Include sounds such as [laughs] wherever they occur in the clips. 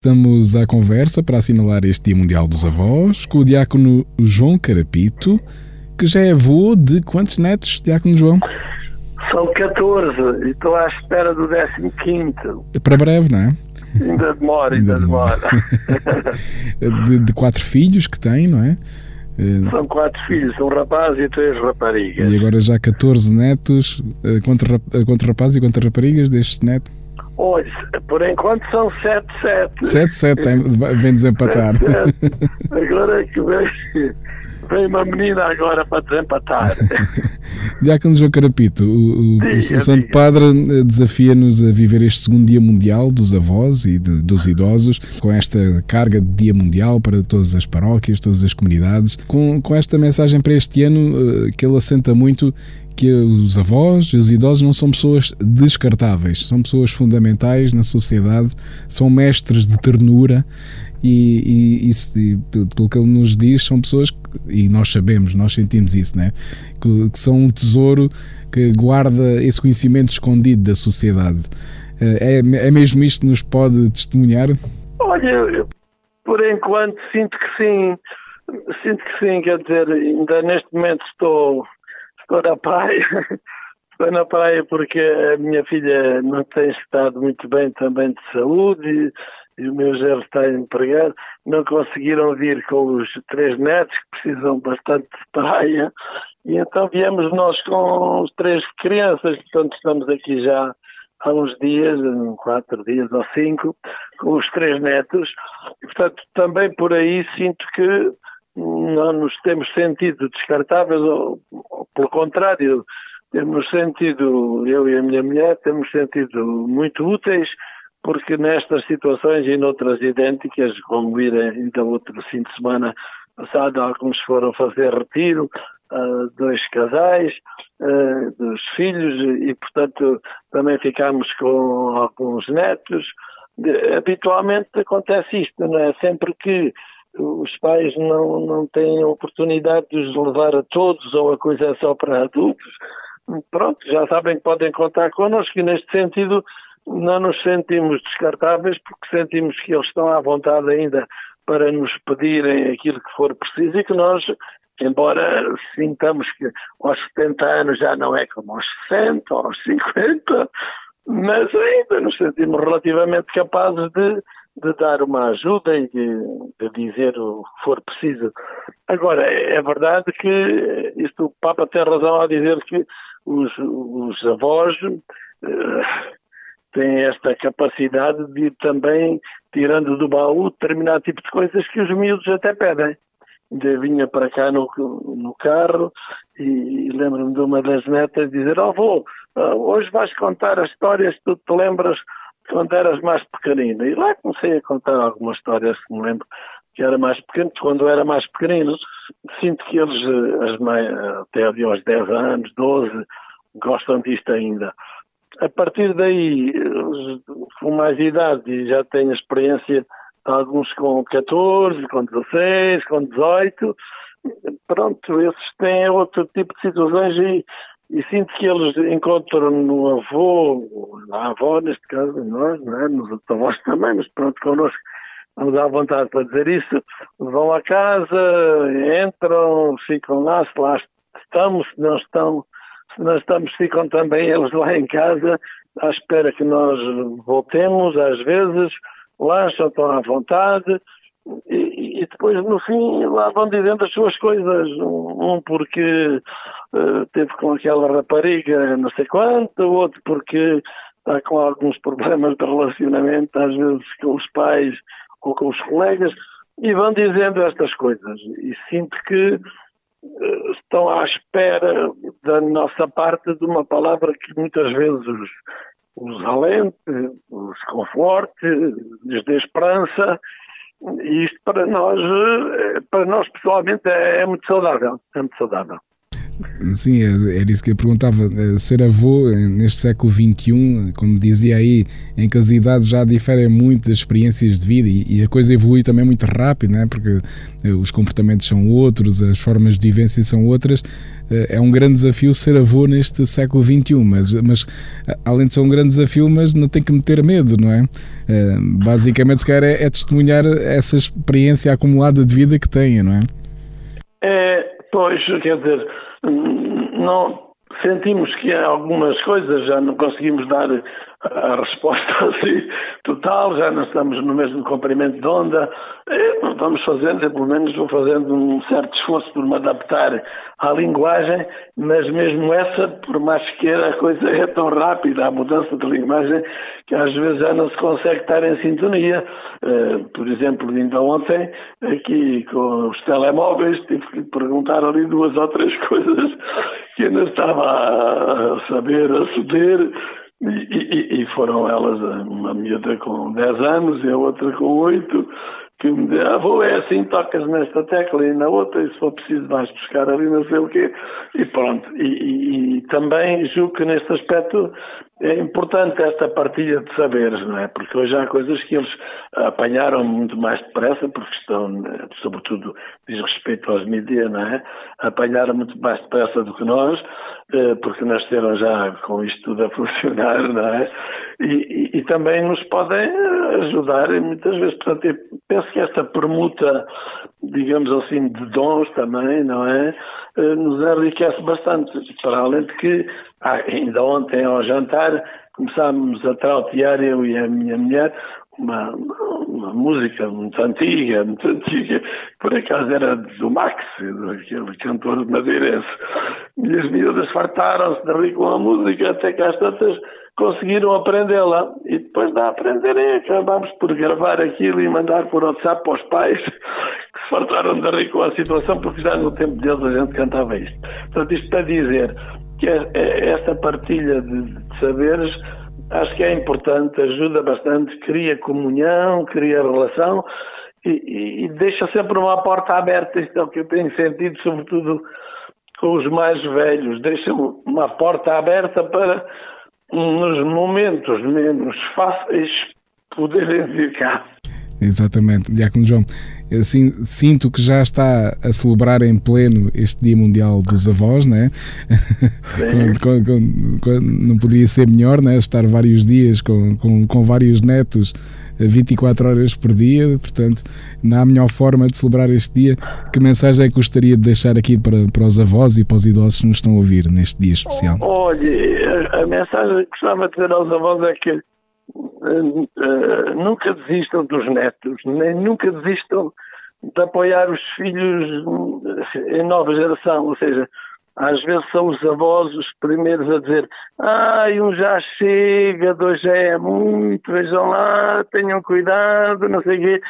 Estamos à conversa para assinalar este Dia Mundial dos Avós com o diácono João Carapito, que já é avô de quantos netos, diácono João? São 14 e estou à espera do 15. Para breve, não é? Ainda demora, ainda, ainda demora. [laughs] de, de, quatro filhos que tem, não é? Eh, São quatro filhos, um rapaz e três raparigas. E agora já 14 netos, eh, quantos, quantos rapazes e quantas raparigas deste neto? Olha, por enquanto são 7-7. 7-7, vem desempatar. 7, 7. Agora é que vem, vem uma menina agora para desempatar. [laughs] Diácono João Carapito, o, diga, o Santo. Padre eh, desafia-nos a viver este segundo Dia Mundial dos Avós e de, dos Idosos, com esta carga de Dia Mundial para todas as paróquias, todas as comunidades, com, com esta mensagem para este ano eh, que ele assenta muito que os avós e os idosos não são pessoas descartáveis, são pessoas fundamentais na sociedade, são mestres de ternura e, e, e, pelo que ele nos diz, são pessoas que, e nós sabemos, nós sentimos isso, né? que, que são um tesouro que guarda esse conhecimento escondido da sociedade. Eh, é, é mesmo isto que nos pode testemunhar? Olha, por enquanto sinto que sim, sinto que sim, quer dizer, ainda neste momento estou estou na praia. [laughs] Estou na praia porque a minha filha não tem estado muito bem também de saúde e, e o meu gerro está empregado. Não conseguiram vir com os três netos que precisam bastante de praia. E então viemos nós com três crianças, portanto estamos aqui já há uns dias, quatro dias ou cinco, com os três netos. E, portanto, também por aí sinto que não nos temos sentido descartáveis, ou, ou pelo contrário, temos sentido, eu e a minha mulher, temos sentido muito úteis, porque nestas situações e noutras idênticas, como ir ainda outro fim de semana passado, alguns foram fazer retiro, uh, dois casais, uh, dos filhos, e portanto também ficámos com alguns netos. Habitualmente acontece isto, não é? Sempre que os pais não, não têm a oportunidade de os levar a todos ou a coisa é só para adultos. Pronto, já sabem que podem contar connosco e neste sentido não nos sentimos descartáveis porque sentimos que eles estão à vontade ainda para nos pedirem aquilo que for preciso e que nós, embora sintamos que aos 70 anos já não é como aos 60 ou aos 50, mas ainda nos sentimos relativamente capazes de de dar uma ajuda e de, de, dizer o que for preciso. Agora, é verdade que isto o Papa tem razão ao dizer que os, os avós uh, têm esta capacidade de ir também tirando do baú determinado tipo de coisas que os miúdos até pedem. Ainda vinha para cá no, no carro e, e lembro-me de uma das netas dizer: Oh, avô, uh, hoje vais contar as histórias que tu te lembras quando eras mais pequenino. E lá comecei a contar algumas histórias que me lembro que era mais pequeno, quando era mais pequenino, sinto que eles, eh, até aos 10 anos, 12, gostam disto ainda. A partir daí, com mais idade, e já tenho experiência, alguns com 14, com 16, com 18, pronto, esses têm outro tipo de situações e e sinto que eles encontram no avô, na avó, neste caso, nós, não é? nos avós também, mas pronto, connosco. Vamos à vontade para dizer isso, vão à casa, entram, ficam lá, se lá estamos, se não estão, se não estamos, ficam também eles lá em casa, à espera que nós voltemos, às vezes, lancham, estão à vontade, e, e, depois no fim lá vão dizendo as suas coisas, um, um porque uh, teve com aquela rapariga não sei quanto, o outro porque está com alguns [laughs] problemas de relacionamento, às vezes com os pais ou com os colegas, e vão dizendo estas coisas. E sinto que uh, estão à espera da nossa parte de uma palavra que muitas vezes os, alente, os conforte, lhes dê esperança isto para nós, eh, para nós pessoalmente, é, é muito saudável. É muito saudável. Sim, é, era isso que eu perguntava. É, ser avô neste século XXI, como dizia aí, em que as idades já diferem muito das experiências de vida e, a coisa evolui também muito rápido, né? porque os comportamentos são outros, as formas de vivência são outras. É um grande desafio ser avô neste século XXI, mas, mas além de ser um grande desafio, mas não tem que meter medo, não é? Basicamente, se calhar, é, é testemunhar essa experiência acumulada de vida que tenha, não é? É, pois, quer dizer, não sentimos que algumas coisas já não conseguimos dar a resposta [laughs] assim total, já não estamos no mesmo comprimento de onda. Vamos fazendo, eu pelo menos vou fazendo um certo esforço por me adaptar à linguagem, mas mesmo essa, por mais que a coisa é tão rápida, a mudança de linguagem, que às vezes já não se consegue estar em sintonia. Eh, por exemplo, ainda ontem, aqui com os telemóveis, tive que perguntar ali duas ou três [laughs] coisas que ainda estava a saber, a ceder e, e, e, foram elas, uma miúda com 10 anos e a outra com 8, que me dizem, ah, vou, é assim, tocas nesta tecla e na outra, e se for preciso vais buscar ali não sei o quê, e pronto. E, e também julgo que neste aspecto é importante esta partilha de saberes, não é? Porque hoje há coisas que eles apanharam muito mais depressa, porque estão, sobretudo, diz respeito aos mídias, não é? Apanharam muito mais depressa do que nós, eh, porque nasceram já com isto tudo a [laughs] funcionar, não é? E, e, também nos podem ajudar muitas vezes. Portanto, eu penso que esta permuta, digamos assim, de dons também, não é? Eh, nos enriquece bastante, para além de que ah, ainda ontem ao jantar começámos a trautear eu e a minha mulher uma, uma música muito antiga, muito antiga, por acaso era do Max, aquele cantor madeirense. E as miúdas fartaram-se de rir com a música até que às tantas conseguiram aprendê-la. E depois de aprenderem, acabámos por gravar aquilo e mandar por WhatsApp para os pais [laughs] que se fartaram de rir com a situação, porque já no tempo deles a gente cantava isto. Portanto, isto para dizer que é, é, esta partilha de, saberes acho que é importante, ajuda bastante, cria comunhão, cria relação e, e, deixa sempre uma porta aberta. Isto é o que eu tenho sentido, sobretudo com os mais velhos. Deixa uma porta aberta para, nos momentos menos fáceis, poderem cá. Exatamente, Diácono João. Assim, sinto que já está a celebrar em pleno este Dia Mundial dos Avós, né? [laughs] não poderia ser melhor, né? Estar vários dias com, com, com vários netos 24 horas por dia, portanto, não há melhor forma de celebrar este dia. Que mensagem é que gostaria de deixar aqui para, para os avós e para os idosos que nos estão a ouvir neste dia especial? Olha, a mensagem que gostava de dizer aos avós é que uh, nunca desistam dos netos, nem nunca desistam de apoiar os filhos em nova geração, ou seja, às vezes são os avós os primeiros a dizer ai, um já chega, dois já é muito, vejam lá, tenham cuidado, não sei o quê.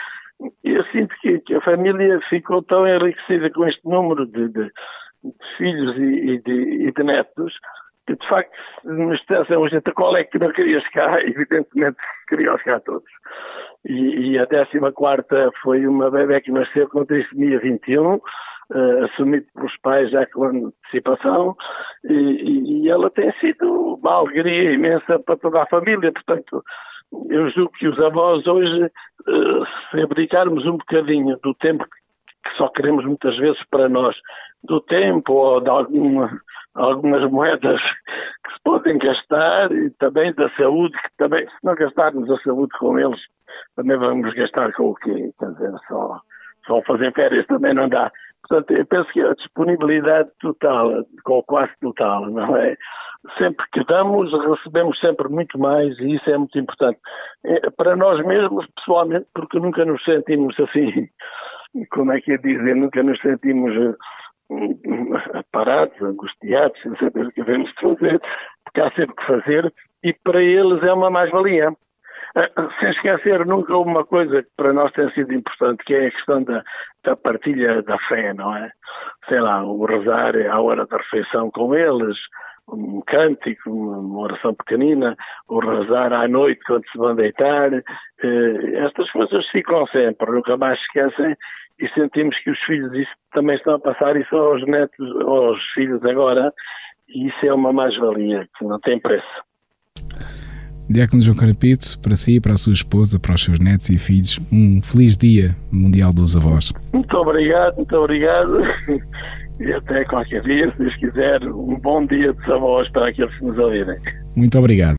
Eu sinto que, que, a família ficou tão enriquecida com este número de, de, de filhos e, e, de, e de netos que de facto nos dissessem hoje qual é que não queria chegar, [laughs] evidentemente queria chegar todos. E, e a 14 foi uma bebê que nasceu com trissomia 21, uh, eh, assumido pelos pais já com antecipação, e, e, ela tem sido uma alegria imensa para toda a família. Portanto, eu julgo que os avós hoje, uh, se abdicarmos um bocadinho do tempo que só queremos muitas vezes para nós, do tempo ou de alguma algumas moedas que se podem gastar e também da saúde, que também, se não gastarmos a saúde com eles, também vamos gastar com o quê? Quer dizer, só, só fazer férias também não dá. Portanto, eu penso que a disponibilidade total, com quase total, não é? Sempre que damos, recebemos sempre muito mais e isso é muito importante. É, para nós mesmos, pessoalmente, porque nunca nos sentimos assim, como é que é dizer, nunca nos sentimos [coughs] parados, angustiados, sem saber o que devemos fazer, porque há sempre que fazer e para eles é uma mais-valia. Ah, sem esquecer nunca uma coisa que para nós tem sido importante, que é a questão da, da partilha da fé, não é? Sei lá, o rezar à hora da refeição com eles, um cântico, uma oração pequenina, o rezar à noite quando se vão deitar. Eh, estas coisas ficam sempre, nunca mais esquecem e sentimos que os filhos isso também estão a passar isso aos netos, aos filhos agora, e isso é uma mais-valia que não tem preço. Diácono João Carapito, para si, para a sua esposa, para os seus netos e filhos, um feliz dia mundial dos avós. Muito obrigado, muito obrigado. [laughs] E até qualquer dia, se Deus quiser, um bom dia dos avós para aqueles que nos ouvirem. Muito obrigado.